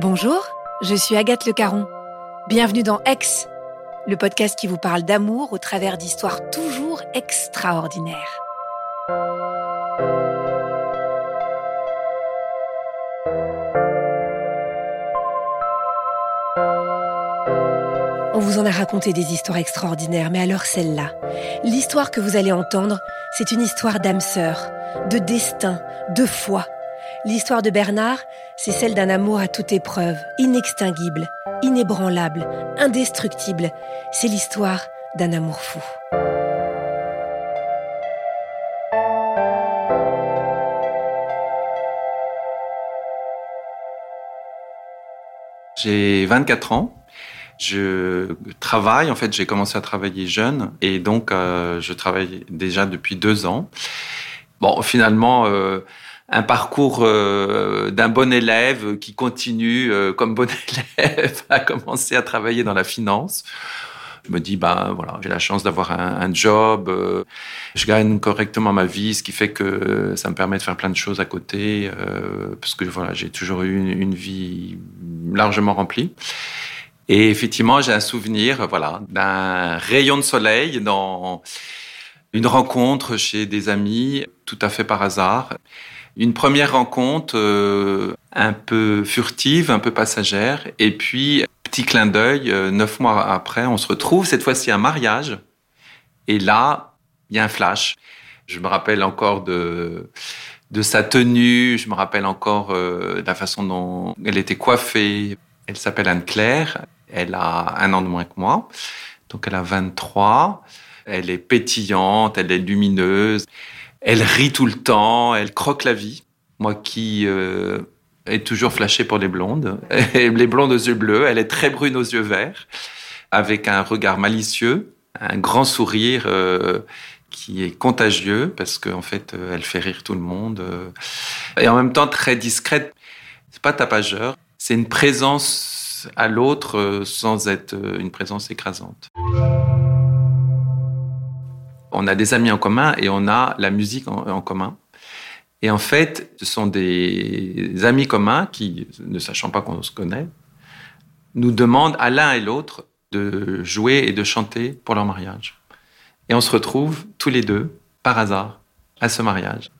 Bonjour, je suis Agathe Le Caron. Bienvenue dans Ex, le podcast qui vous parle d'amour au travers d'histoires toujours extraordinaires. On vous en a raconté des histoires extraordinaires, mais alors celle-là, l'histoire que vous allez entendre, c'est une histoire d'âme sœur, de destin, de foi. L'histoire de Bernard, c'est celle d'un amour à toute épreuve, inextinguible, inébranlable, indestructible. C'est l'histoire d'un amour fou. J'ai 24 ans. Je travaille, en fait, j'ai commencé à travailler jeune et donc euh, je travaille déjà depuis deux ans. Bon, finalement, euh, un parcours euh, d'un bon élève qui continue euh, comme bon élève à commencer à travailler dans la finance. Je me dis, ben voilà, j'ai la chance d'avoir un, un job, euh, je gagne correctement ma vie, ce qui fait que ça me permet de faire plein de choses à côté, euh, parce que voilà, j'ai toujours eu une, une vie largement remplie. Et effectivement, j'ai un souvenir, voilà, d'un rayon de soleil dans une rencontre chez des amis, tout à fait par hasard. Une première rencontre euh, un peu furtive, un peu passagère, et puis petit clin d'œil, euh, neuf mois après, on se retrouve cette fois-ci un mariage, et là, il y a un flash. Je me rappelle encore de de sa tenue, je me rappelle encore euh, de la façon dont elle était coiffée. Elle s'appelle Anne-Claire, elle a un an de moins que moi, donc elle a 23. Elle est pétillante, elle est lumineuse, elle rit tout le temps, elle croque la vie. Moi qui euh, est toujours flashé pour les blondes, et les blondes aux yeux bleus, elle est très brune aux yeux verts, avec un regard malicieux, un grand sourire euh, qui est contagieux parce qu'en en fait, euh, elle fait rire tout le monde, euh, et en même temps très discrète. C'est pas tapageur, c'est une présence à l'autre sans être une présence écrasante. On a des amis en commun et on a la musique en, commun. Et en fait, ce sont des amis communs qui, ne sachant pas qu'on se connaît, nous demandent à l'un et l'autre de jouer et de chanter pour leur mariage. Et on se retrouve tous les deux, par hasard, à ce mariage.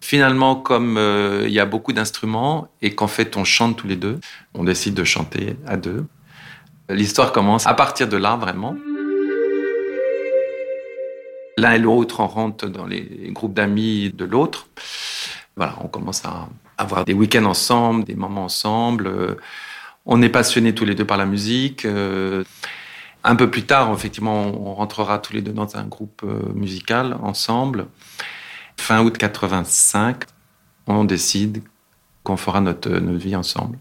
Finalement, comme euh, il y a beaucoup d'instruments et qu'en fait on chante tous les deux, on décide de chanter à deux. L'histoire commence à partir de là, vraiment. L'un et l'autre, on rentre dans les groupes d'amis de l'autre. Voilà, on commence à avoir des week-ends ensemble, des moments ensemble. Euh, On est passionnés tous les deux par la musique. Euh, Un peu plus tard, effectivement, on rentrera tous les deux dans un groupe euh, musical ensemble. Fin août 85, on décide qu'on fera notre, vie ensemble.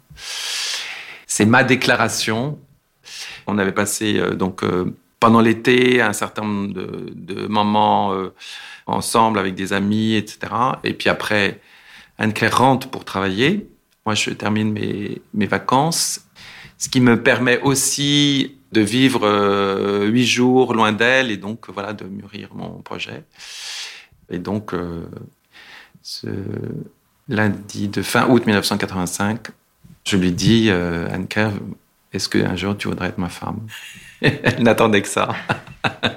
C'est ma déclaration. On avait passé donc pendant l'été un certain nombre de, moments euh, ensemble avec des amis, etc. Et puis après, Anne-Claire rentre pour travailler. Moi, je termine mes, mes vacances, ce qui me permet aussi de vivre euh, huit jours loin d'elle et donc voilà de mûrir mon projet. Et donc, euh, ce lundi de fin août 1985, je lui dis, Anne-Claire, est-ce qu'un jour tu voudrais être ma femme? Elle n'attendait que ça.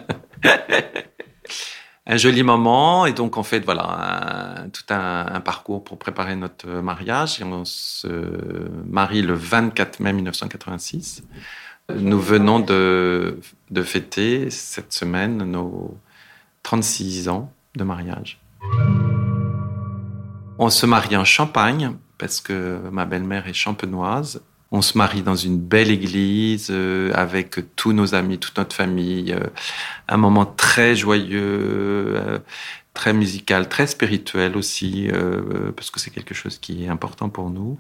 un joli moment. Et donc en fait voilà un, tout un, parcours pour préparer notre mariage. Et on se marie le 24 mai 1986 nous venons de, de fêter cette semaine nos 36 ans de mariage. On se marie en Champagne parce que ma belle-mère est champenoise on se marie dans une belle église euh, avec tous nos amis, toute notre famille. Euh, un moment très joyeux, euh, très musical, très spirituel aussi, euh, parce que c'est quelque chose qui est important pour nous.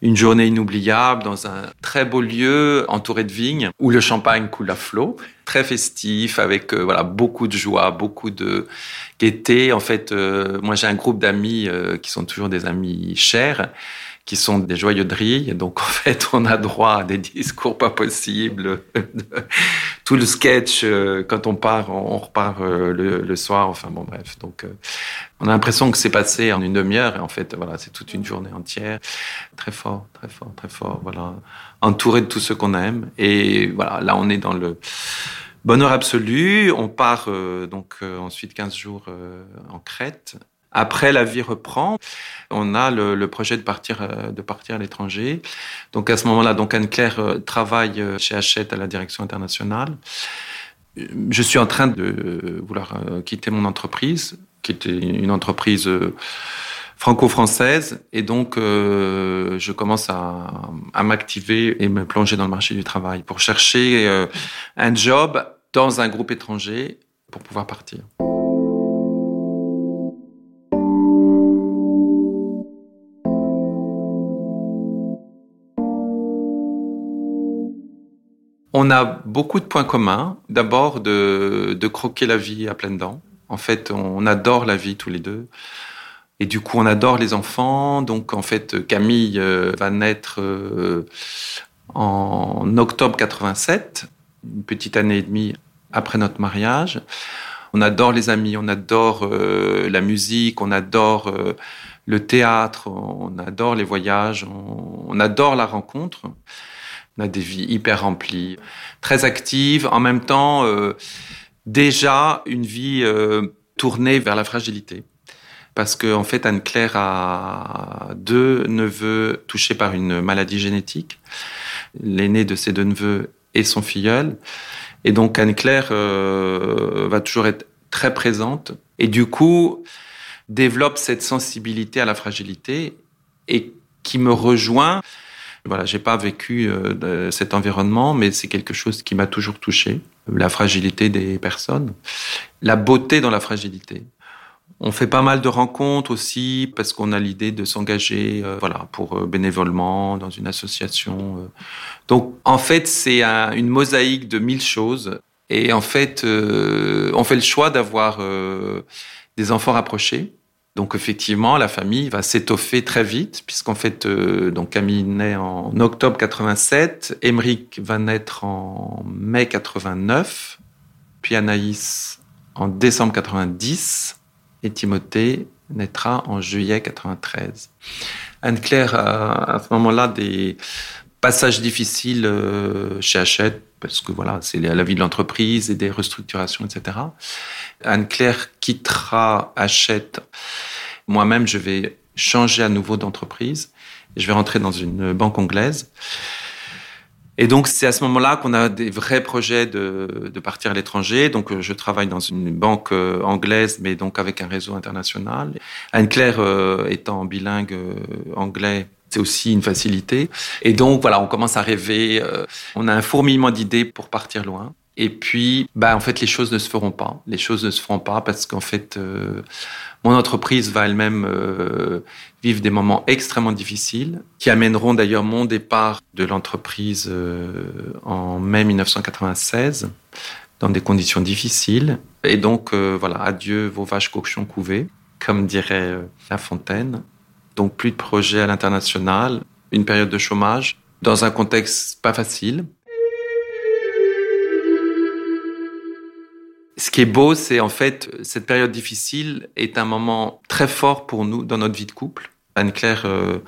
Une journée inoubliable dans un très beau lieu entouré de vignes où le champagne coule à flot, très festif avec euh, voilà beaucoup de joie, beaucoup de gaieté. En fait, euh, moi j'ai un groupe d'amis qui sont toujours des amis chers qui sont des joyeux de Donc, en fait, on a droit à des discours pas possibles. Tout le sketch, euh, quand on part, on repart euh, le, soir. Enfin, bon, bref. Donc, euh, on a l'impression que c'est passé en une demi-heure. Et en fait, voilà, c'est toute une journée entière. Très fort, très fort, très fort. Voilà. Entouré de tous ceux qu'on aime. Et voilà, là, on est dans le bonheur absolu. On part donc ensuite 15 jours en Crète après, la vie reprend. On a le, projet de partir, euh, de partir à l'étranger. Donc à ce moment-là, donc Anne-Claire euh, travaille euh, chez Hachette à la direction internationale. Je suis en train de vouloir quitter mon entreprise, qui était une entreprise franco-française, et donc je commence à, à m'activer et me plonger dans le marché du travail pour chercher un job dans un groupe étranger pour pouvoir partir. On a beaucoup de points communs. D'abord, de, croquer la vie à pleines dents. En fait, on adore la vie tous les deux. Et du coup, on adore les enfants. Donc, en fait, Camille euh, va naître euh, en octobre 87, une petite année et demie après notre mariage. On adore les amis, on adore euh, la musique, on adore le théâtre, on adore les voyages, on adore la rencontre. On a des vies hyper remplies, très actives, en même temps euh, déjà une vie euh, tournée vers la fragilité. Parce qu'en en fait, Anne-Claire a deux neveux touchés par une maladie génétique. L'aîné de ses deux neveux est son filleul. Et donc Anne-Claire euh, va toujours être très présente. Et du coup, développe cette sensibilité à la fragilité et qui me rejoint voilà, j'ai pas vécu euh, cet environnement, mais c'est quelque chose qui m'a toujours touché. La fragilité des personnes, la beauté dans la fragilité. On fait pas mal de rencontres aussi parce qu'on a l'idée de s'engager, euh, voilà, pour euh, bénévolement dans une association. Donc, en fait, c'est une mosaïque de mille choses. Et en fait, on fait le choix d'avoir des enfants rapprochés donc effectivement, la famille va s'étoffer très vite, puisqu'en fait, euh, donc Camille naît en octobre 87, Émeric va naître en mai 89, puis Anaïs en décembre 90, et Timothée naîtra en juillet 93. Anne-Claire a à ce moment-là des passages difficiles euh, chez Hachette, parce que voilà, c'est la vie de l'entreprise et des restructurations, etc. Anne-Claire quittera Hachette. Moi-même, je vais changer à nouveau d'entreprise. Je vais rentrer dans une banque anglaise. Et donc, c'est à ce moment-là qu'on a des vrais projets de, partir à l'étranger. Donc, je travaille dans une banque euh, anglaise, mais donc avec un réseau international. Anne-Claire euh, étant bilingue euh, anglais, c'est aussi une facilité. Et donc, voilà, on commence à rêver. on a un fourmillement d'idées pour partir loin. Et puis, bah, en fait, les choses ne se feront pas. Les choses ne se feront pas parce qu'en fait, euh, mon entreprise va elle-même euh, vivre des moments extrêmement difficiles qui amèneront d'ailleurs mon départ de l'entreprise euh, en mai 1996 dans des conditions difficiles. Et donc, voilà, adieu vos vaches cochons couvées, comme dirait La Fontaine. Donc, plus de projets à l'international, une période de chômage dans un contexte pas facile. Ce qui est beau, c'est en fait, cette période difficile est un moment très fort pour nous dans notre vie de couple. Anne-Claire euh,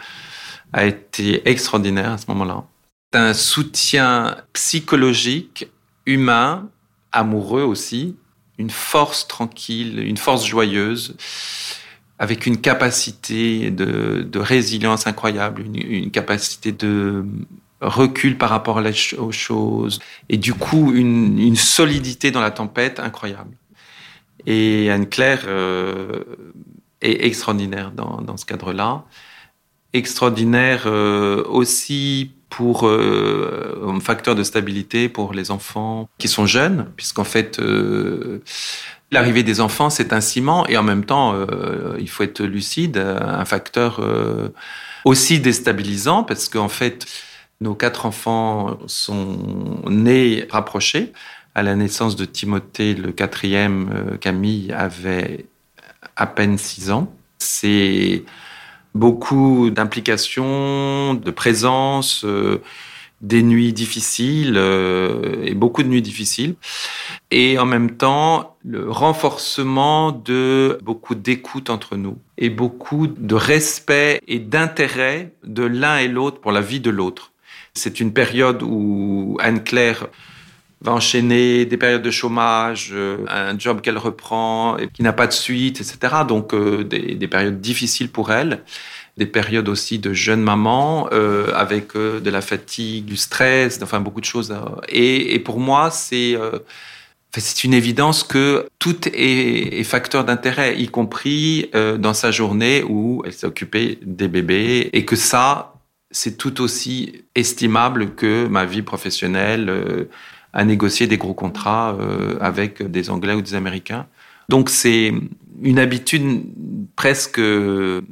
a été extraordinaire à ce moment-là. Un soutien psychologique, humain, amoureux aussi, une force tranquille, une force joyeuse, avec une capacité de, résilience incroyable, une capacité de recul par rapport aux choses, et du coup une, solidité dans la tempête incroyable. Et Anne-Claire euh, est extraordinaire dans, ce cadre-là, extraordinaire euh, aussi pour euh, un facteur de stabilité pour les enfants qui sont jeunes, puisqu'en fait L'arrivée des enfants, c'est un ciment et en même temps, euh, il faut être lucide, un facteur euh, aussi déstabilisant parce qu'en fait, nos quatre enfants sont nés rapprochés. À la naissance de Timothée, le quatrième, euh, Camille, avait à peine six ans. C'est beaucoup d'implications, de présence, euh, des nuits difficiles euh, et beaucoup de nuits difficiles. Et en même temps, le renforcement de beaucoup d'écoute entre nous et beaucoup de respect et d'intérêt de l'un et l'autre pour la vie de l'autre. C'est une période où Anne-Claire va enchaîner des périodes de chômage, euh, un job qu'elle reprend qui n'a pas de suite, etc. Donc euh, des, des, périodes difficiles pour elle, des périodes aussi de jeune maman euh, avec euh, de la fatigue, du stress, enfin beaucoup de choses. Et, et pour moi, c'est c'est une évidence que tout est, est facteur d'intérêt, y compris dans sa journée où elle s'est occupée des bébés, et que ça, c'est tout aussi estimable que ma vie professionnelle à négocier des gros contrats euh, avec des Anglais ou des Américains. Donc c'est une habitude presque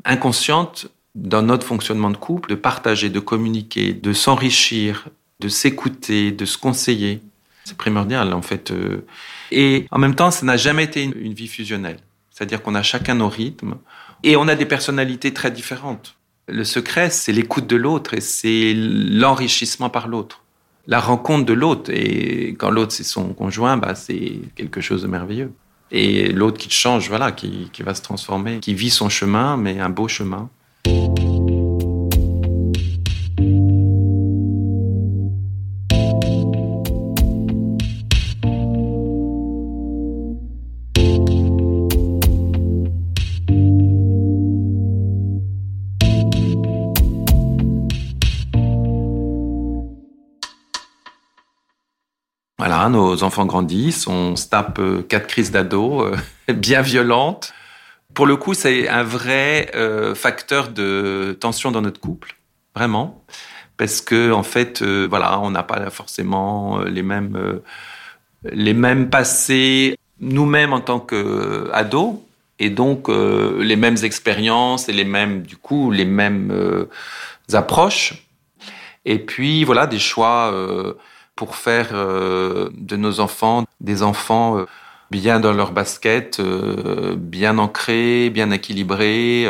inconsciente dans notre fonctionnement de couple de partager, de communiquer, de s'enrichir, de s'écouter, de se conseiller. C'est primordial en fait. Euh. Et en même temps, ça n'a jamais été une vie fusionnelle. C'est-à-dire qu'on a chacun nos rythmes et on a des personnalités très différentes. Le secret, c'est l'écoute de l'autre et c'est l'enrichissement par l'autre la rencontre de l'autre. Et quand l'autre, c'est son conjoint, bah, c'est quelque chose de merveilleux. Et l'autre qui change, voilà, qui, qui va se transformer, qui vit son chemin, mais un beau chemin. Nos enfants grandissent, on se tape euh, quatre crises d'ado euh, bien violentes. Pour le coup, c'est un vrai euh, facteur de tension dans notre couple, vraiment, parce que en fait, voilà, on n'a pas forcément les mêmes les mêmes passés nous-mêmes en tant qu'ados, et donc les mêmes expériences et les mêmes, du coup, les mêmes approches. Et puis voilà, des choix pour faire euh, de nos enfants des enfants euh, bien dans leur basket, euh, bien ancrés, bien équilibrés,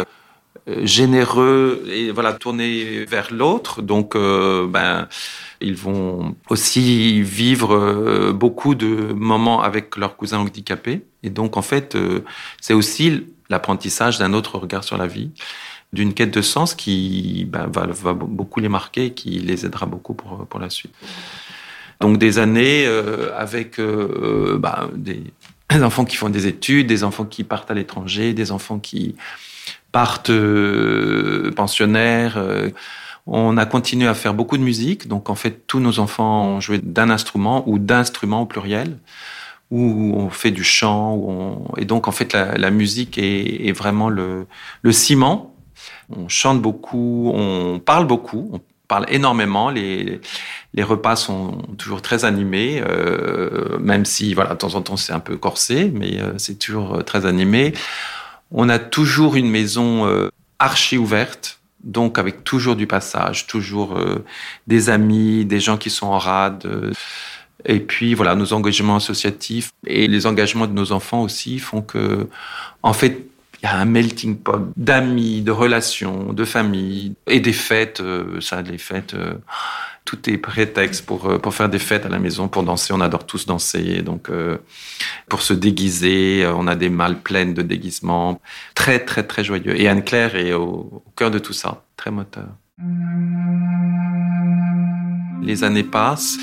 généreux et voilà tournés vers l'autre. Donc, ben, ils vont aussi vivre beaucoup de moments avec leurs cousins handicapés. Et donc, en fait, c'est aussi l'apprentissage d'un autre regard sur la vie d'une quête de sens qui ben, va, va, beaucoup les marquer et qui les aidera beaucoup pour, pour la suite. Donc des années euh, avec euh, bah, des, enfants qui font des études, des enfants qui partent à l'étranger, des enfants qui partent euh, pensionnaires. on a continué à faire beaucoup de musique. Donc en fait, tous nos enfants ont joué d'un instrument ou d'instruments au pluriel où on fait du chant, on... et donc en fait la, musique est, vraiment le, le ciment. On chante beaucoup, on parle beaucoup, on parle énormément. Les, les repas sont toujours très animés, euh, même si, voilà, de temps en temps, c'est un peu corsé, mais euh, c'est toujours euh, très animé. On a toujours une maison euh, archi ouverte, donc avec toujours du passage, toujours des amis, des gens qui sont en rade. et puis, voilà, nos engagements associatifs et les engagements de nos enfants aussi font que, en fait, il y a un melting pot d'amis, de relations, de famille et des fêtes. Euh, ça, les fêtes, euh, tout est prétexte pour euh, pour faire des fêtes à la maison, pour danser. On adore tous danser, donc pour se déguiser, on a des malles pleines de déguisements, très très très joyeux. Et Anne Claire est au, au cœur de tout ça, très moteur. Les années passent.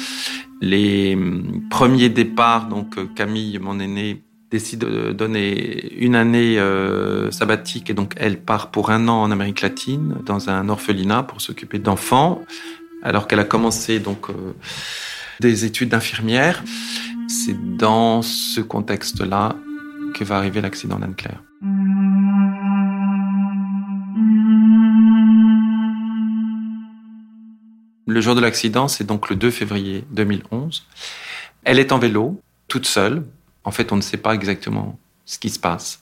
Les hum, premiers départs, donc Camille, mon aînée, décide de donner une année euh, sabbatique et donc elle part pour un an en Amérique latine dans un orphelinat pour s'occuper d'enfants alors qu'elle a commencé donc euh, des études d'infirmière. C'est dans ce contexte-là que va arriver l'accident d'Anne-Claire. Le jour de l'accident, c'est donc le 2 février 2011. Elle est en vélo, toute seule, en fait, on ne sait pas exactement ce qui se passe.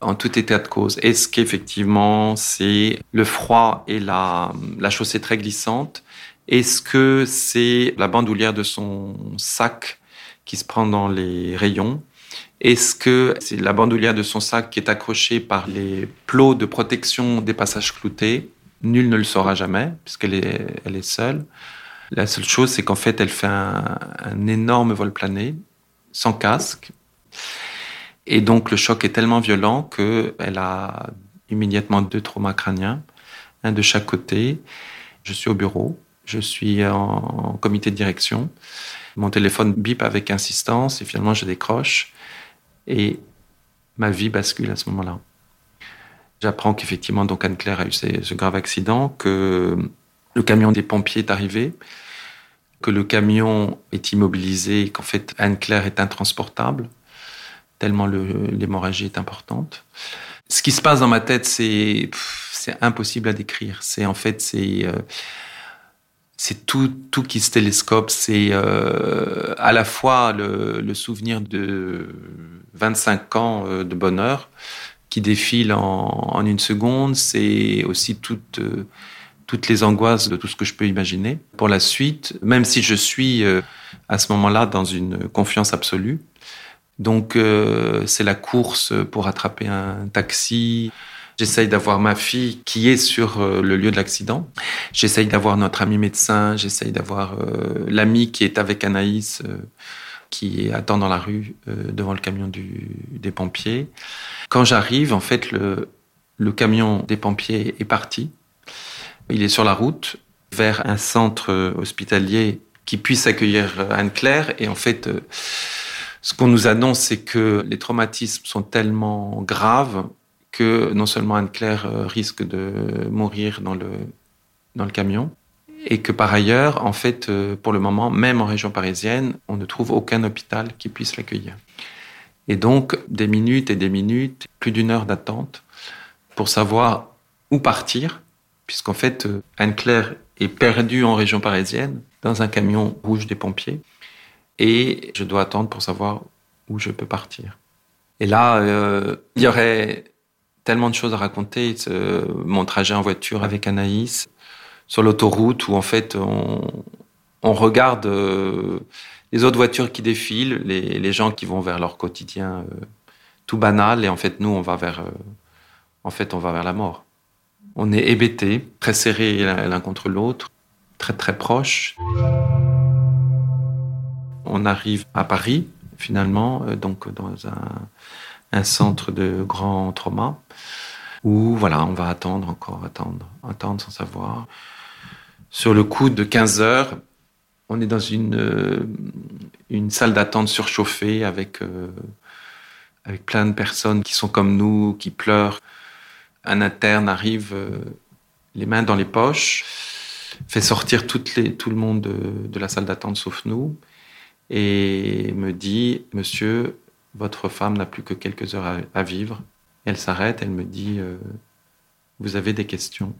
En tout état de cause, est-ce qu'effectivement c'est le froid et la, la chaussée très glissante? Est-ce que c'est la bandoulière de son sac qui se prend dans les rayons? Est-ce que c'est la bandoulière de son sac qui est accrochée par les plots de protection des passages cloutés? Nul ne le saura jamais, puisqu'elle est, elle est seule. La seule chose, c'est qu'en fait, elle fait un, énorme vol plané, sans casque. Et donc, le choc est tellement violent qu'elle a immédiatement deux traumas crâniens, un de chaque côté. Je suis au bureau, je suis en comité de direction. Mon téléphone bip avec insistance et finalement, je décroche. Et ma vie bascule à ce moment-là. J'apprends qu'effectivement, donc Anne-Claire a eu ce grave accident, que le camion des pompiers est arrivé, que le camion est immobilisé, qu'en fait Anne-Claire est intransportable, tellement l'hémorragie est importante. Ce qui se passe dans ma tête, c'est impossible à décrire. C'est en fait c'est euh, tout, tout qui se télescope. C'est euh, à la fois le, souvenir de 25 ans euh, de bonheur, qui défile en, une seconde. C'est aussi toutes, euh, toutes les angoisses de tout ce que je peux imaginer. Pour la suite, même si je suis euh, à ce moment-là dans une confiance absolue, donc euh, c'est la course pour attraper un taxi. J'essaye d'avoir ma fille qui est sur le lieu de l'accident. J'essaye d'avoir notre ami médecin. J'essaye d'avoir l'ami qui est avec Anaïs qui attend dans la rue euh, devant le camion des pompiers. Quand j'arrive, en fait, le camion des pompiers est parti. Il est sur la route vers un centre hospitalier qui puisse accueillir Anne-Claire. Et en fait, euh, ce qu'on nous annonce, c'est que les traumatismes sont tellement graves que non seulement Anne-Claire euh, risque de mourir dans le, dans le camion, et que par ailleurs, en fait, euh, pour le moment, même en région parisienne, on ne trouve aucun hôpital qui puisse l'accueillir. Et donc, des minutes et des minutes, plus d'une heure d'attente pour savoir où partir, puisqu'en fait, euh, Anne-Claire est perdue en région parisienne dans un camion rouge des pompiers, et je dois attendre pour savoir où je peux partir. Et là, euh, il y aurait tellement de choses à raconter. mon trajet en voiture avec Anaïs, sur l'autoroute où en fait on, regarde euh, les autres voitures qui défilent, les, les, gens qui vont vers leur quotidien tout banal, et en fait nous on va vers, en fait on va vers la mort. On est hébétés, très serrés l'un contre l'autre, très très proches. On arrive à Paris finalement, donc dans un, centre de grand trauma où voilà, on va attendre encore, attendre, attendre sans savoir. Sur le coup de 15 heures, on est dans une, euh, salle d'attente surchauffée avec, euh, avec plein de personnes qui sont comme nous, qui pleurent. Un interne arrive, euh, les mains dans les poches, fait sortir tout le monde de, la salle d'attente sauf nous, et me dit, Monsieur, votre femme n'a plus que quelques heures à, vivre. Elle s'arrête, elle me dit, Vous avez des questions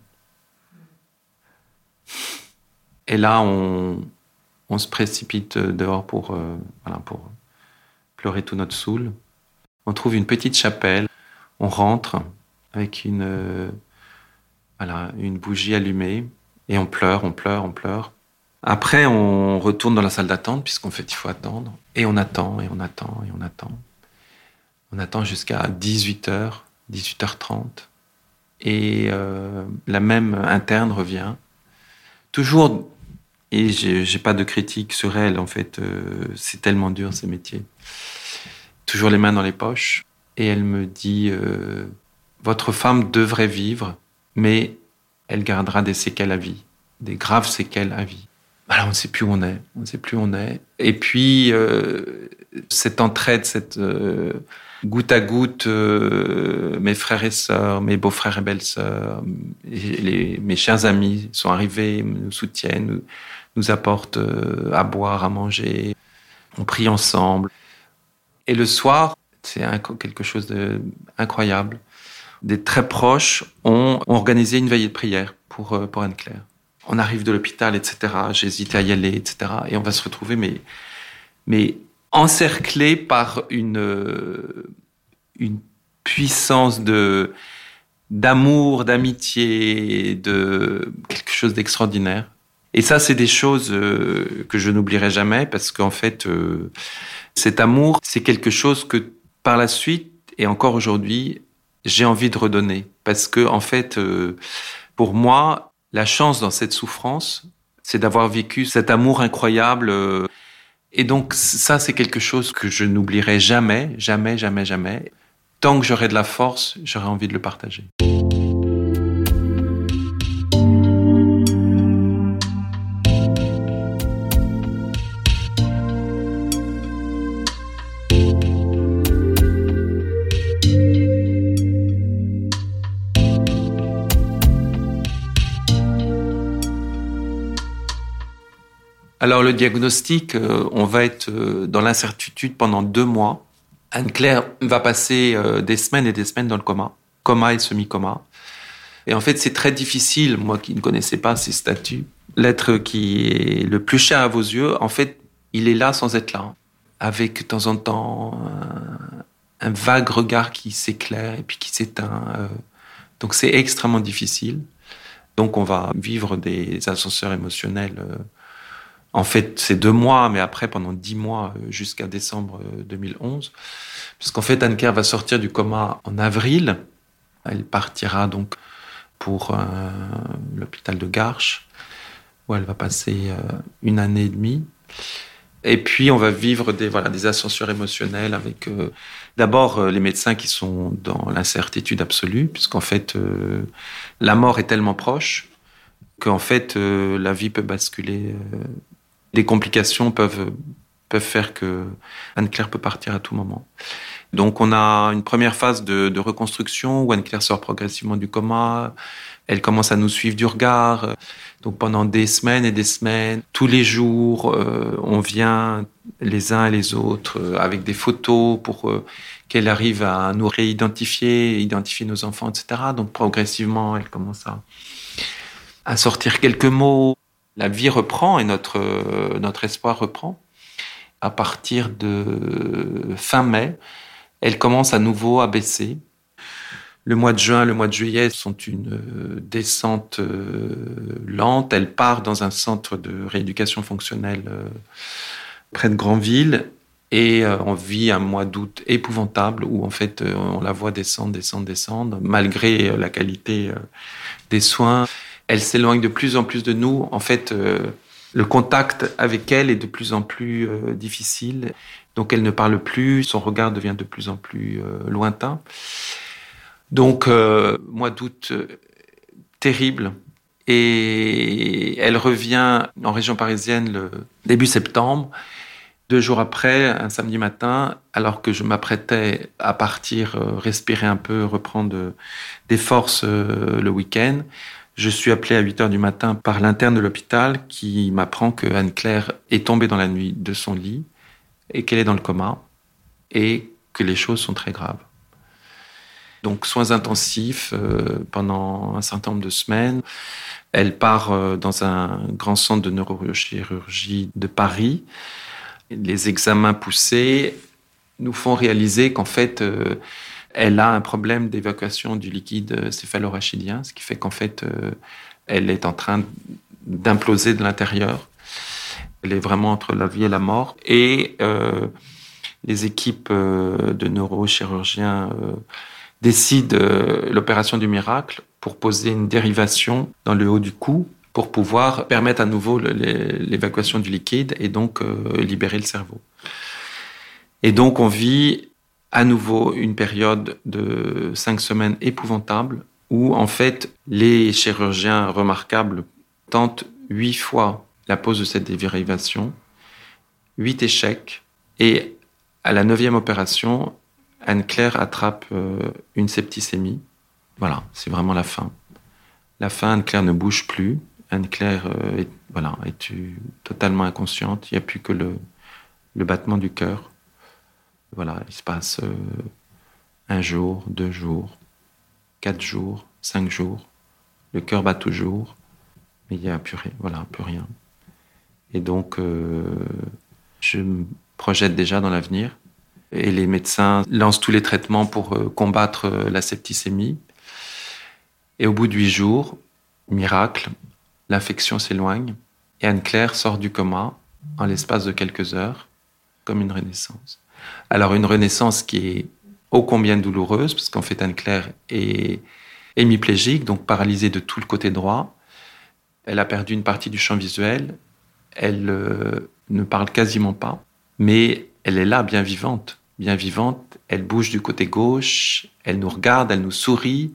et là, on, se précipite dehors pour, euh, pour pleurer tout notre saoul. On trouve une petite chapelle, on rentre avec une, euh, voilà, une bougie allumée et on pleure, on pleure, on pleure. Après, on retourne dans la salle d'attente puisqu'en fait, il faut attendre. Et on attend, et on attend, et on attend. On attend jusqu'à 18h, 18h30. Et euh, la même interne revient toujours, et j'ai pas de critique sur elle, en fait, euh, c'est tellement dur ce métier. Toujours les mains dans les poches. Et elle me dit Votre femme devrait vivre, mais elle gardera des séquelles à vie, des graves séquelles à vie. Alors on ne sait plus où on est, on ne sait plus où on est. Et puis euh, cette entraide, cette goutte à goutte, euh, mes frères et sœurs, mes beaux-frères et belles-sœurs, mes chers amis sont arrivés, nous soutiennent, nous, apportent euh, à boire, à manger. On prie ensemble. Et le soir, c'est quelque chose d'incroyable. Des très proches ont, organisé une veillée de prière pour, euh, pour Anne-Claire. On arrive de l'hôpital, etc. J'hésitais à y aller, etc. Et on va se retrouver, mais, mais encerclée par une, une puissance de, d'amour, d'amitié, de quelque chose d'extraordinaire. Et ça, c'est des choses euh, que je n'oublierai jamais parce qu'en fait, euh, cet amour, c'est quelque chose que par la suite et encore aujourd'hui, j'ai envie de redonner parce que en fait, euh, pour moi, la chance dans cette souffrance, c'est d'avoir vécu cet amour incroyable. et donc ça, c'est quelque chose que je n'oublierai jamais, jamais, jamais, jamais. Tant que j'aurai de la force, j'aurai envie de le partager. Alors le diagnostic, euh, on va être euh, dans l'incertitude pendant deux mois. Anne-Claire va passer euh, des semaines et des semaines dans le coma, coma et semi-coma. Et en fait, c'est très difficile, moi qui ne connaissais pas ces statuts. L'être qui est le plus cher à vos yeux, en fait, il est là sans être là, avec de temps en temps un, vague regard qui s'éclaire et puis qui s'éteint. donc c'est extrêmement difficile. Donc on va vivre des ascenseurs émotionnels en fait, c'est deux mois, mais après, pendant dix mois, euh, jusqu'à décembre 2011. Euh, Puisqu'en fait, anne va sortir du coma en avril. Elle partira donc pour euh, l'hôpital de Garches, où elle va passer une année et demie. Et puis, on va vivre des, voilà, des émotionnels avec d'abord les médecins qui sont dans l'incertitude absolue, puisqu'en fait, la mort est tellement proche qu'en fait, la vie peut basculer des complications peuvent, faire que Anne-Claire peut partir à tout moment. Donc on a une première phase de, reconstruction où Anne-Claire sort progressivement du coma. Elle commence à nous suivre du regard. Donc pendant des semaines et des semaines, tous les jours, euh, on vient les uns et les autres euh, avec des photos pour euh, qu'elle arrive à nous réidentifier, identifier nos enfants, etc. Donc progressivement, elle commence à sortir quelques mots la vie reprend et notre, euh, notre espoir reprend. À partir de fin mai, elle commence à nouveau à baisser. Le mois de juin, le mois de juillet sont une euh, descente euh, lente. Elle part dans un centre de rééducation fonctionnelle près de Granville et on vit un mois d'août épouvantable où en fait on la voit descendre, descendre, descendre, malgré la qualité des soins elle s'éloigne de plus en plus de nous. En fait, euh, le contact avec elle est de plus en plus euh, difficile. Donc elle ne parle plus, son regard devient de plus en plus euh, lointain. Donc, mois d'août, terrible. Et elle revient en région parisienne le début septembre. Deux jours après, un samedi matin, alors que je m'apprêtais à partir, respirer un peu, reprendre des forces le week-end, je suis appelé à 8 heures du matin par l'interne de l'hôpital qui m'apprend que Anne-Claire est tombée dans la nuit de son lit et qu'elle est dans le coma et que les choses sont très graves. Donc soins intensifs euh, pendant un certain nombre de semaines. Elle part euh, dans un grand centre de neurochirurgie de Paris. Les examens poussés nous font réaliser qu'en fait, euh, elle a un problème d'évacuation du liquide céphalorachidien, ce qui fait qu'en fait, euh, elle est en train d'imploser de l'intérieur. Elle est vraiment entre la vie et la mort. Et euh, les équipes euh, de neurochirurgiens décident l'opération du miracle pour poser une dérivation dans le haut du cou pour pouvoir permettre à nouveau l'évacuation du liquide et donc libérer le cerveau. Et donc on vit à nouveau une période de cinq semaines épouvantable où en fait les chirurgiens remarquables tentent huit fois la pose de cette dérivation, huit échecs et à la neuvième opération, Anne-Claire attrape euh, une septicémie. Voilà, c'est vraiment la fin. La fin, Anne-Claire ne bouge plus. Anne-Claire euh, est, voilà, est totalement inconsciente. Il n'y a plus que le, le battement du cœur. Voilà, il se passe euh, un jour, deux jours, quatre jours, cinq jours. Le cœur bat toujours, mais il n'y a plus rien. Voilà, plus rien. Et donc, euh, je projette déjà dans l'avenir. Et les médecins lancent tous les traitements pour euh, combattre la septicémie. Et au bout de huit jours, miracle, l'infection s'éloigne et Anne-Claire sort du coma en l'espace de quelques heures, comme une renaissance. Alors une renaissance qui est ô combien douloureuse, parce qu'en fait Anne-Claire est hémiplégique, donc paralysée de tout le côté droit. Elle a perdu une partie du champ visuel. Elle euh, ne parle quasiment pas, mais elle est là, bien vivante. Bien vivante, elle bouge du côté gauche, elle nous regarde, elle nous sourit,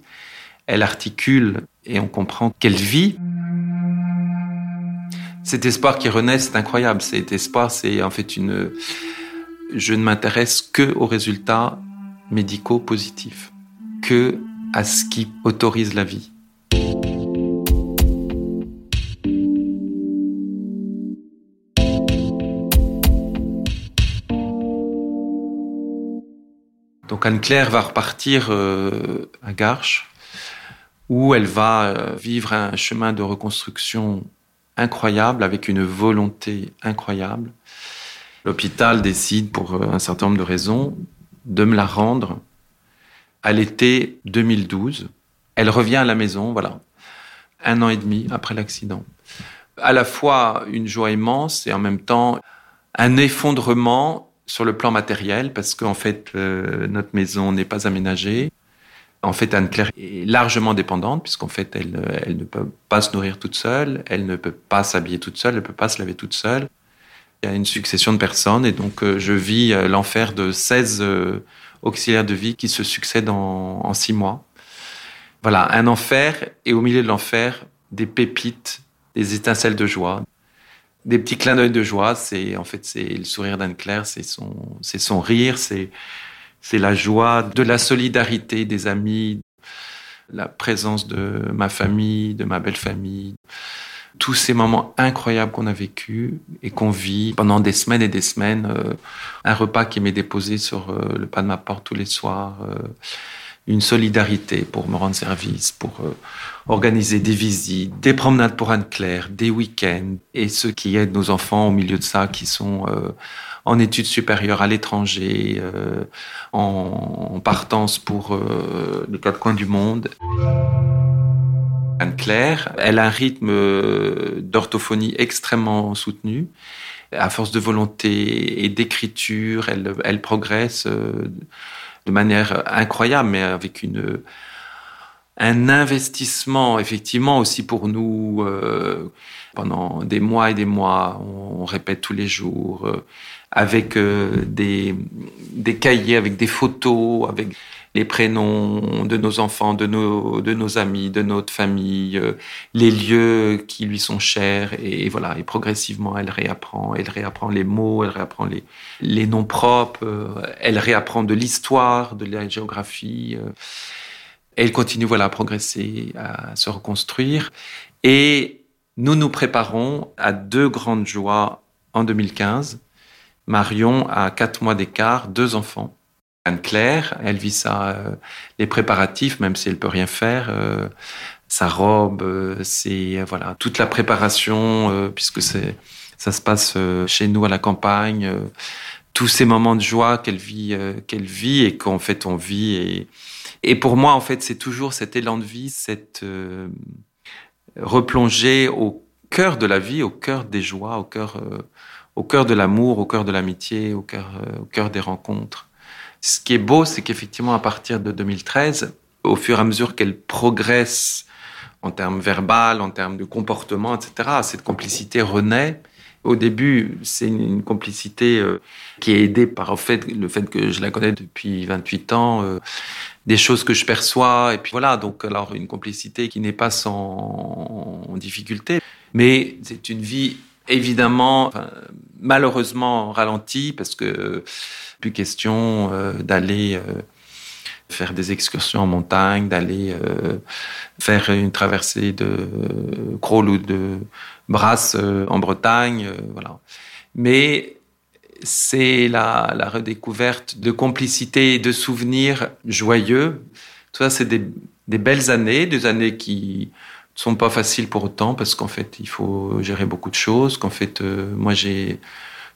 elle articule et on comprend qu'elle vit. Cet espoir qui renaît, c'est incroyable. Cet espoir, c'est en fait une. Je ne m'intéresse que aux résultats médicaux positifs, que à ce qui autorise la vie. Donc Anne-Claire va repartir euh, à Garches, où elle va euh, vivre un chemin de reconstruction incroyable, avec une volonté incroyable. L'hôpital décide, pour euh, un certain nombre de raisons, de me la rendre à l'été 2012. Elle revient à la maison, voilà, un an et demi après l'accident. À la fois une joie immense et en même temps un effondrement sur le plan matériel parce qu'en fait euh, notre maison n'est pas aménagée. En fait, Anne-Claire est largement dépendante puisqu'en fait elle, elle ne peut pas se nourrir toute seule, elle ne peut pas s'habiller toute seule, elle ne peut pas se laver toute seule. Il y a une succession de personnes et donc euh, je vis euh, l'enfer de 16 auxiliaires de vie qui se succèdent en, en six mois. Voilà, un enfer et au milieu de l'enfer, des pépites, des étincelles de joie, des petits clins d'œil de joie. C'est en fait c'est le sourire d'Anne-Claire, c'est son c'est son rire, c'est c'est la joie de la solidarité des amis, la présence de ma famille, de ma belle famille. Tous ces moments incroyables qu'on a vécus et qu'on vit pendant des semaines et des semaines. Euh, un repas qui m'est déposé sur euh, le pas de ma porte tous les soirs. Euh, une solidarité pour me rendre service, pour organiser des visites, des promenades pour Anne-Claire, des week-ends, et ceux qui aident nos enfants au milieu de ça, qui sont en études supérieures à l'étranger, en, en, partance pour les quatre coins du monde. Anne-Claire, elle a un rythme d'orthophonie extrêmement soutenu. À force de volonté et d'écriture, elle, elle progresse de manière incroyable, mais avec un investissement effectivement aussi pour nous euh, pendant des mois et des mois. On, répète tous les jours euh, avec euh, des cahiers, avec des photos, avec les prénoms de nos enfants, de nos, de nos amis, de notre famille, euh, les lieux qui lui sont chers. Et, voilà, et progressivement, elle réapprend. Elle réapprend les mots, elle réapprend les, les noms propres, euh, elle réapprend de l'histoire, de la géographie. Euh. elle continue voilà, à progresser, à se reconstruire. Et nous nous préparons à deux grandes joies en 2015. Marion a quatre mois d'écart, deux enfants. Anne-Claire, elle vit ça, euh, les préparatifs, même si elle peut rien faire. Euh, sa robe, euh, c'est voilà toute la préparation, puisque c'est ça se passe chez nous à la campagne. tous ces moments de joie qu'elle vit, qu'elle vit et qu'en fait on vit. Et, et pour moi, en fait, c'est toujours cet élan de vie, cette replonger au cœur de la vie, au cœur des joies, au cœur, au cœur de l'amour, au cœur de l'amitié, au cœur, au cœur des rencontres. Ce qui est beau, c'est qu'effectivement, à partir de 2013, au fur et à mesure qu'elle progresse en termes verbal, en termes de comportement, etc., cette complicité renaît. Au début, c'est une complicité euh, qui est aidée par le fait, que je la connais depuis 28 ans, euh, des choses que je perçois, et puis voilà, donc alors une complicité qui n'est pas sans difficulté, mais c'est une vie évidemment, malheureusement ralentie parce que plus question euh, d'aller euh, faire des excursions en montagne, d'aller euh, faire une traversée de crawl ou de brasse en Bretagne, voilà. Mais c'est la, la, redécouverte de complicité et de souvenirs joyeux. Tout ça, c'est des, des, belles années, des années qui ne sont pas faciles pour autant parce qu'en fait, il faut gérer beaucoup de choses. Qu'en fait, moi, j'ai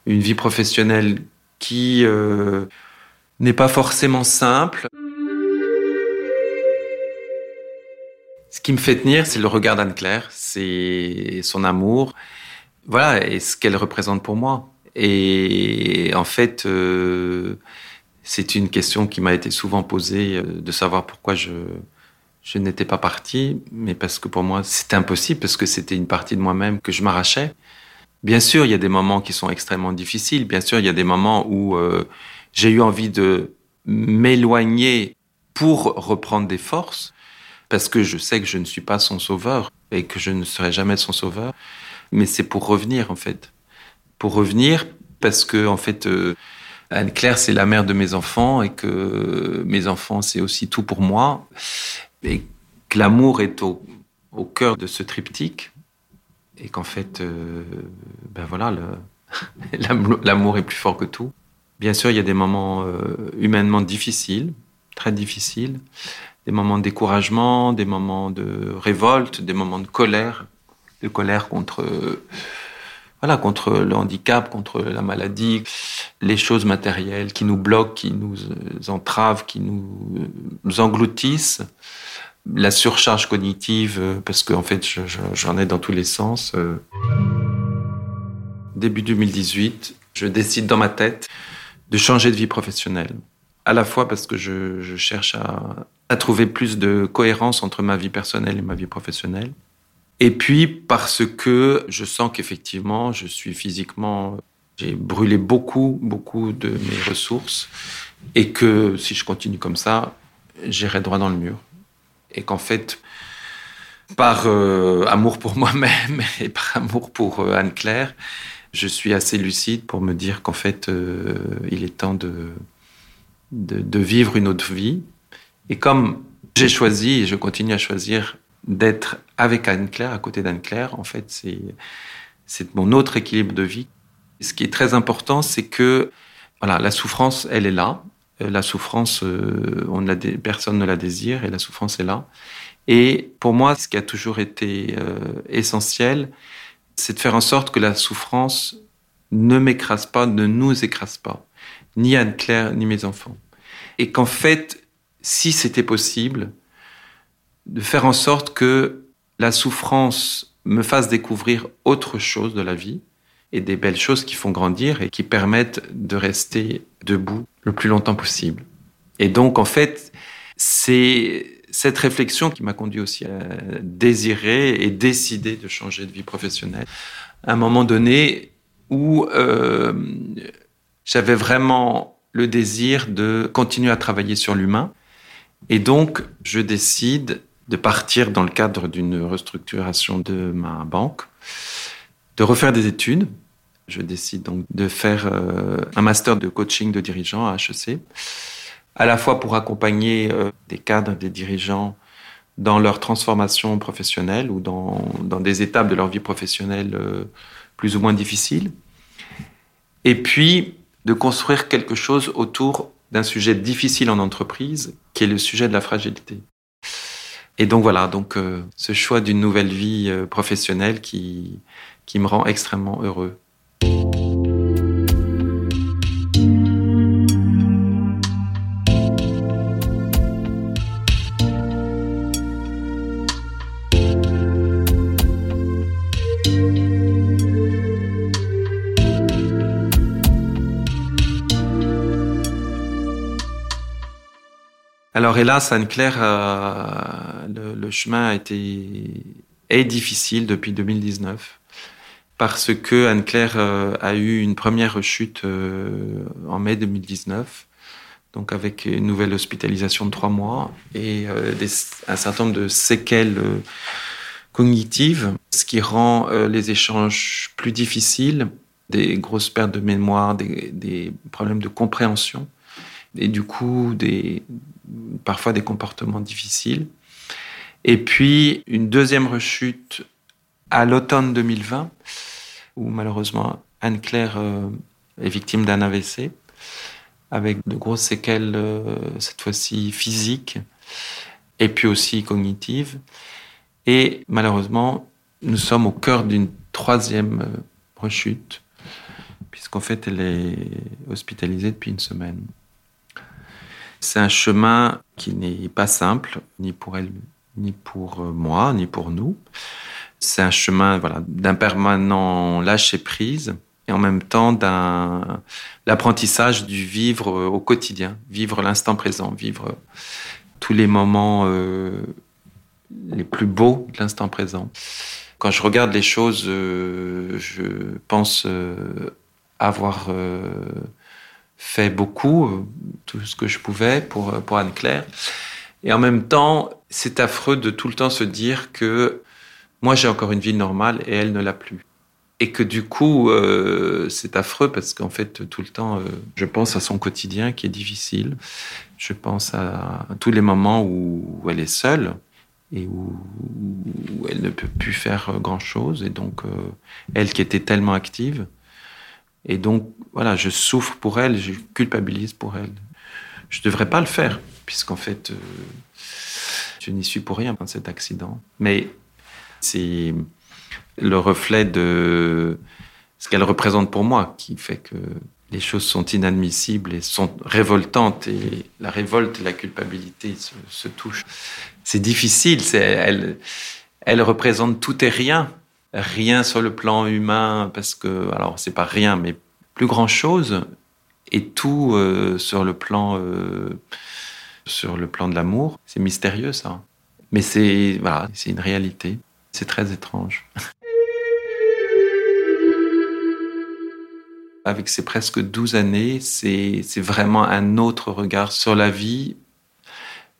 une vie professionnelle qui euh, n'est pas forcément simple. Ce qui me fait tenir, c'est le regard d'Anne-Claire, c'est son amour, voilà, et ce qu'elle représente pour moi. Et en fait, euh, c'est une question qui m'a été souvent posée, euh, de savoir pourquoi je, je n'étais pas parti, mais parce que pour moi, c'était impossible, parce que c'était une partie de moi-même que je m'arrachais. Bien sûr, il y a des moments qui sont extrêmement difficiles. Bien sûr, il y a des moments où euh, j'ai eu envie de m'éloigner pour reprendre des forces, parce que je sais que je ne suis pas son sauveur et que je ne serai jamais son sauveur. Mais c'est pour revenir, en fait. Pour revenir, parce que, en fait, euh, Anne-Claire, c'est la mère de mes enfants et que mes enfants, c'est aussi tout pour moi. Et que l'amour est au, au cœur de ce triptyque et qu'en fait, euh, ben voilà, l'amour est plus fort que tout. Bien sûr, il y a des moments euh, humainement difficiles, très difficiles, des moments de découragement, des moments de révolte, des moments de colère, de colère contre, voilà, contre le handicap, contre la maladie, les choses matérielles qui nous bloquent, qui nous entravent, qui nous engloutissent la surcharge cognitive, euh, parce qu'en fait, j'en ai dans tous les sens. Euh. Début 2018, je décide dans ma tête de changer de vie professionnelle. À la fois parce que je, cherche à, trouver plus de cohérence entre ma vie personnelle et ma vie professionnelle. Et puis parce que je sens qu'effectivement, je suis physiquement, j'ai brûlé beaucoup, beaucoup de mes ressources et que si je continue comme ça, j'irai droit dans le mur et qu'en fait, par euh, amour pour moi-même et par amour pour euh, Anne-Claire, je suis assez lucide pour me dire qu'en fait, euh, il est temps de, de, vivre une autre vie. Et comme j'ai choisi et je continue à choisir d'être avec Anne-Claire, à côté d'Anne-Claire, en fait, c'est, c'est mon autre équilibre de vie. ce qui est très important, c'est que voilà, la souffrance, elle est là. Euh, la souffrance, euh, personne ne la désire et la souffrance est là. Et pour moi, ce qui a toujours été euh, essentiel, c'est de faire en sorte que la souffrance ne m'écrase pas, ne nous écrase pas, ni Anne-Claire, ni mes enfants. Et qu'en fait, si c'était possible, de faire en sorte que la souffrance me fasse découvrir autre chose de la vie, et des belles choses qui font grandir et qui permettent de rester debout le plus longtemps possible. Et donc, en fait, c'est cette réflexion qui m'a conduit aussi à désirer et décider de changer de vie professionnelle. À un moment donné où euh, j'avais vraiment le désir de continuer à travailler sur l'humain. Et donc, je décide de partir dans le cadre d'une restructuration de ma banque de refaire des études. Je décide donc de faire euh, un master de coaching de dirigeants à HEC, à la fois pour accompagner euh, des cadres, des dirigeants dans leur transformation professionnelle ou dans, des étapes de leur vie professionnelle euh, plus ou moins difficiles, et puis de construire quelque chose autour d'un sujet difficile en entreprise, qui est le sujet de la fragilité. Et donc voilà, donc ce choix d'une nouvelle vie professionnelle qui qui me rend extrêmement heureux. Alors hélas, Anne-Claire, euh, le, le, chemin a été est difficile depuis 2019 parce que Anne-Claire euh, a eu une première rechute euh, en mai 2019, donc avec une nouvelle hospitalisation de trois mois et euh, un certain nombre de séquelles cognitives, ce qui rend les échanges plus difficiles, des grosses pertes de mémoire, des, des problèmes de compréhension et du coup des, parfois des comportements difficiles. Et puis une deuxième rechute à l'automne 2020, où malheureusement Anne-Claire euh, est victime d'un AVC, avec de grosses séquelles, euh, cette fois-ci physiques, et puis aussi cognitives. Et malheureusement, nous sommes au cœur d'une troisième euh, rechute, puisqu'en fait, elle est hospitalisée depuis une semaine. C'est un chemin qui n'est pas simple, ni pour elle, ni pour moi, ni pour nous. C'est un chemin voilà, d'un permanent lâcher prise et en même temps d'un l'apprentissage du vivre au quotidien, vivre l'instant présent, vivre tous les moments euh, les plus beaux de l'instant présent. Quand je regarde les choses, euh, je pense euh, avoir fait beaucoup, tout ce que je pouvais pour, pour Anne-Claire. Et en même temps, c'est affreux de tout le temps se dire que moi j'ai encore une vie normale et elle ne l'a plus. Et que du coup, euh, c'est affreux parce qu'en fait, tout le temps, euh, je pense à son quotidien qui est difficile. Je pense à, tous les moments où, elle est seule et où, elle ne peut plus faire grand-chose. Et donc, euh, elle qui était tellement active. Et donc, voilà, je souffre pour elle, je culpabilise pour elle. Je ne devrais pas le faire, puisqu'en fait, je n'y suis pour rien dans cet accident. Mais c'est le reflet de ce qu'elle représente pour moi qui fait que les choses sont inadmissibles et sont révoltantes et la révolte et la culpabilité se, touchent. C'est difficile, elle, elle représente tout et rien. Rien sur le plan humain, parce que, alors c'est pas rien, mais plus grand chose, et tout euh, sur le plan, euh, sur le plan de l'amour. C'est mystérieux ça. Mais c'est, voilà, c'est une réalité. C'est très étrange. Avec ces presque 12 années, c'est vraiment un autre regard sur la vie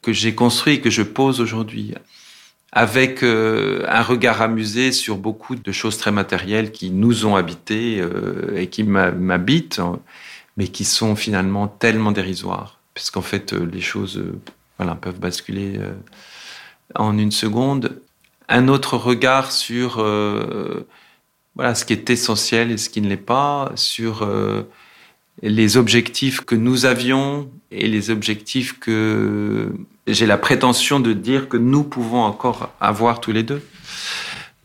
que j'ai construit et que je pose aujourd'hui. Avec euh, un regard amusé sur beaucoup de choses très matérielles qui nous ont habités euh, et qui m'habitent, mais qui sont finalement tellement dérisoires. Puisqu'en fait, euh, les choses voilà, peuvent basculer en une seconde un autre regard sur euh, voilà ce qui est essentiel et ce qui ne l'est pas, sur euh, les objectifs que nous avions et les objectifs que j'ai la prétention de dire que nous pouvons encore avoir tous les deux.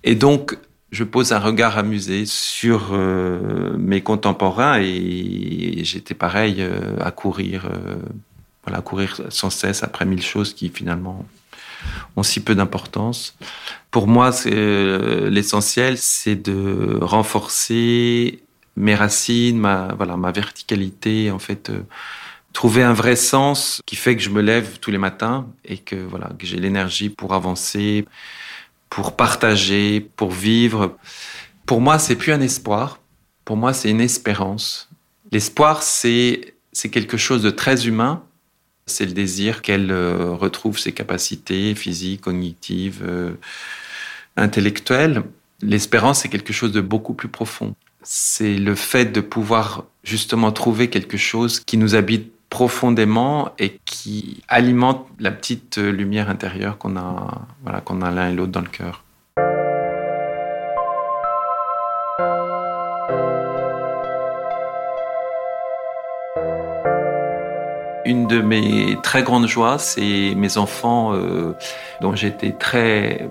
Et donc, je pose un regard amusé sur euh, mes contemporains et j'étais pareil à courir, voilà, à courir sans cesse après mille choses qui finalement ont si peu d'importance. Pour moi, euh, l'essentiel, c'est de renforcer mes racines, ma voilà, ma verticalité, en fait, euh, trouver un vrai sens qui fait que je me lève tous les matins et que voilà, que j'ai l'énergie pour avancer, pour partager, pour vivre. Pour moi, c'est plus un espoir. Pour moi, c'est une espérance. L'espoir, c'est c'est quelque chose de très humain c'est le désir qu'elle euh, retrouve ses capacités physiques, cognitives, euh, intellectuelles. L'espérance, c'est quelque chose de beaucoup plus profond. C'est le fait de pouvoir justement trouver quelque chose qui nous habite profondément et qui alimente la petite lumière intérieure qu'on a, voilà, qu'on a l'un et l'autre dans le cœur. Une de mes très grandes joies, c'est mes enfants euh, dont j'étais très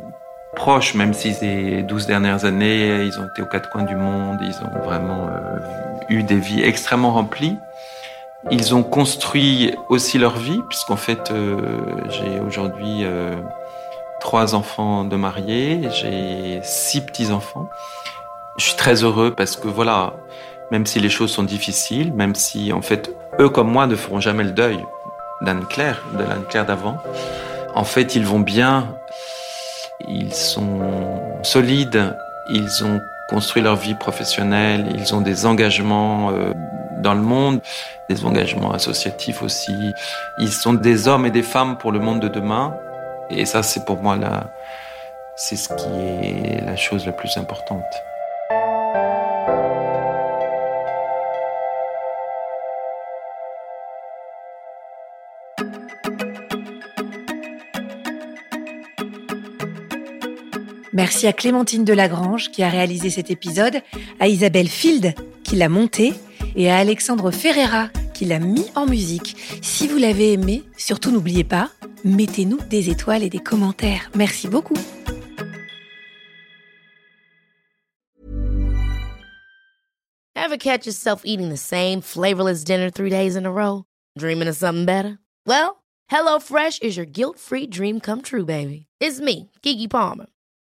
proche, même si ces 12 dernières années, ils ont été aux quatre coins du monde, ils ont vraiment euh, eu des vies extrêmement remplies. Ils ont construit aussi leur vie, puisqu'en fait, euh, j'ai aujourd'hui trois enfants de mariés, j'ai six petits-enfants. Je suis très heureux parce que voilà, même si les choses sont difficiles, même si en fait eux comme moi ne feront jamais le deuil d'Anne-Claire, de l'Anne-Claire d'avant. En fait, ils vont bien, ils sont solides, ils ont construit leur vie professionnelle, ils ont des engagements euh, dans le monde, des engagements associatifs aussi. Ils sont des hommes et des femmes pour le monde de demain. Et ça, c'est pour moi la, c'est ce qui est la chose la plus importante. Merci à Clémentine Delagrange qui a réalisé cet épisode, à Isabelle Field qui l'a monté et à Alexandre Ferreira qui l'a mis en musique. Si vous l'avez aimé, surtout n'oubliez pas, mettez-nous des étoiles et des commentaires. Merci beaucoup. Ever catch yourself eating the same flavorless dinner three days in a row? Dreaming of something better? Well, HelloFresh is your guilt-free dream come true, baby. It's me, Kiki Palmer.